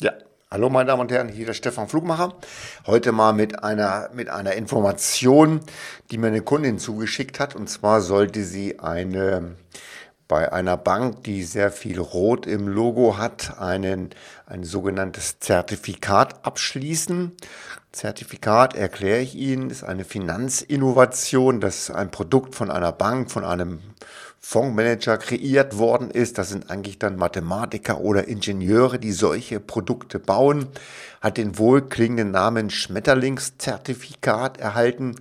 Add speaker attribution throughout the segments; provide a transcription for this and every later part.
Speaker 1: Ja, hallo meine Damen und Herren, hier der Stefan Flugmacher. Heute mal mit einer, mit einer Information, die mir eine Kundin zugeschickt hat. Und zwar sollte sie eine, bei einer Bank, die sehr viel Rot im Logo hat, einen, ein sogenanntes Zertifikat abschließen. Zertifikat, erkläre ich Ihnen, ist eine Finanzinnovation. Das ist ein Produkt von einer Bank, von einem Fondsmanager kreiert worden ist. Das sind eigentlich dann Mathematiker oder Ingenieure, die solche Produkte bauen. Hat den wohlklingenden Namen Schmetterlingszertifikat erhalten.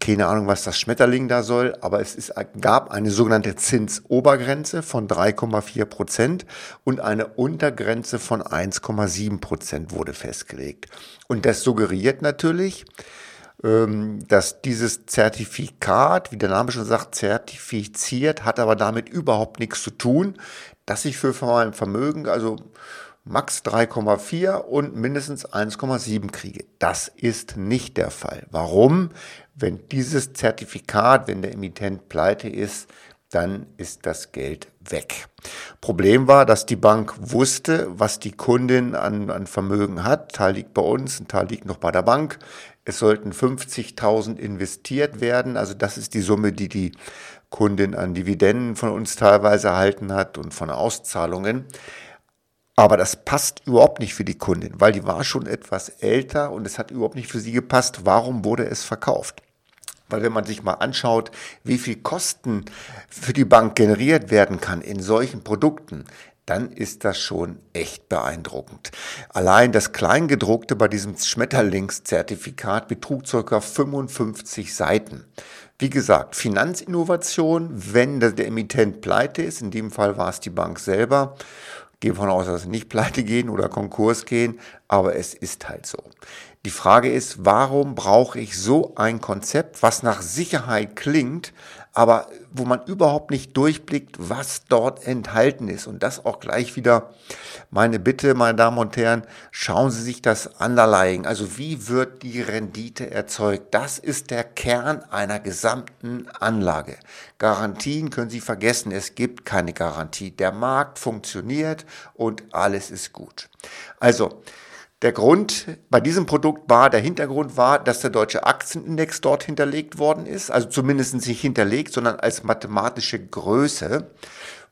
Speaker 1: Keine Ahnung, was das Schmetterling da soll, aber es ist, gab eine sogenannte Zinsobergrenze von 3,4 Prozent und eine Untergrenze von 1,7 Prozent wurde festgelegt. Und das suggeriert natürlich, dass dieses Zertifikat, wie der Name schon sagt, zertifiziert, hat aber damit überhaupt nichts zu tun, dass ich für mein Vermögen also max 3,4 und mindestens 1,7 kriege. Das ist nicht der Fall. Warum? Wenn dieses Zertifikat, wenn der Emittent pleite ist, dann ist das Geld weg. Problem war, dass die Bank wusste, was die Kundin an, an Vermögen hat. Ein Teil liegt bei uns, ein Teil liegt noch bei der Bank. Es sollten 50.000 investiert werden. Also das ist die Summe, die die Kundin an Dividenden von uns teilweise erhalten hat und von Auszahlungen. Aber das passt überhaupt nicht für die Kundin, weil die war schon etwas älter und es hat überhaupt nicht für sie gepasst. Warum wurde es verkauft? Weil wenn man sich mal anschaut, wie viel Kosten für die Bank generiert werden kann in solchen Produkten, dann ist das schon echt beeindruckend. Allein das Kleingedruckte bei diesem Schmetterlingszertifikat betrug ca. 55 Seiten. Wie gesagt, Finanzinnovation, wenn der Emittent pleite ist, in dem Fall war es die Bank selber, gehe von aus, dass sie nicht pleite gehen oder Konkurs gehen, aber es ist halt so. Die Frage ist, warum brauche ich so ein Konzept, was nach Sicherheit klingt, aber wo man überhaupt nicht durchblickt, was dort enthalten ist. Und das auch gleich wieder meine Bitte, meine Damen und Herren, schauen Sie sich das Underlying, also wie wird die Rendite erzeugt? Das ist der Kern einer gesamten Anlage. Garantien können Sie vergessen, es gibt keine Garantie. Der Markt funktioniert und alles ist gut. Also, der Grund bei diesem Produkt war, der Hintergrund war, dass der deutsche Aktienindex dort hinterlegt worden ist, also zumindest nicht hinterlegt, sondern als mathematische Größe.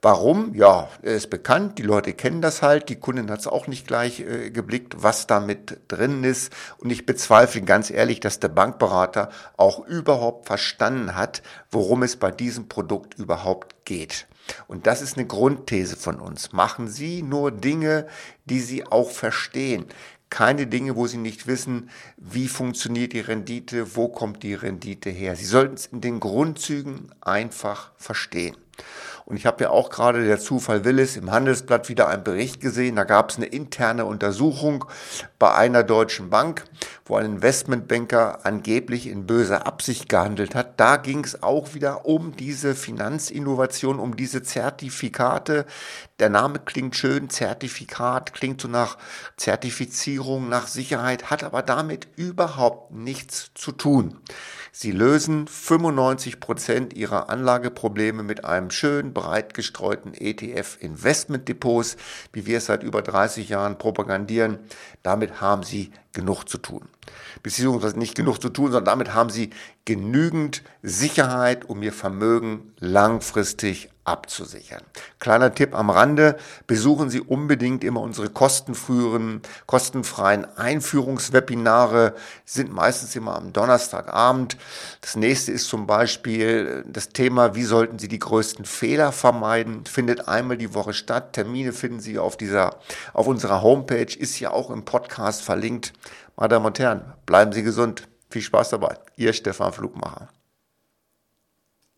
Speaker 1: Warum? Ja, ist bekannt, die Leute kennen das halt, die Kundin hat es auch nicht gleich äh, geblickt, was da mit drin ist. Und ich bezweifle ganz ehrlich, dass der Bankberater auch überhaupt verstanden hat, worum es bei diesem Produkt überhaupt geht. Und das ist eine Grundthese von uns. Machen Sie nur Dinge, die Sie auch verstehen keine Dinge, wo Sie nicht wissen, wie funktioniert die Rendite, wo kommt die Rendite her. Sie sollten es in den Grundzügen einfach verstehen. Und ich habe ja auch gerade, der Zufall will es, im Handelsblatt wieder einen Bericht gesehen. Da gab es eine interne Untersuchung bei einer deutschen Bank, wo ein Investmentbanker angeblich in böser Absicht gehandelt hat. Da ging es auch wieder um diese Finanzinnovation, um diese Zertifikate. Der Name klingt schön, Zertifikat, klingt so nach Zertifizierung, nach Sicherheit, hat aber damit überhaupt nichts zu tun. Sie lösen 95 Prozent ihrer Anlageprobleme mit einem schön breit gestreuten ETF Investmentdepots, wie wir es seit über 30 Jahren propagandieren. Damit haben sie genug zu tun. Beziehungsweise nicht genug zu tun, sondern damit haben sie genügend Sicherheit, um ihr Vermögen langfristig abzusichern. Kleiner Tipp am Rande, besuchen Sie unbedingt immer unsere kostenfreien, kostenfreien Einführungswebinare, sind meistens immer am Donnerstagabend. Das nächste ist zum Beispiel das Thema, wie sollten Sie die größten Fehler vermeiden, findet einmal die Woche statt. Termine finden Sie auf dieser, auf unserer Homepage, ist ja auch im Podcast verlinkt. Meine Damen und Herren, bleiben Sie gesund. Viel Spaß dabei. Ihr Stefan Flugmacher.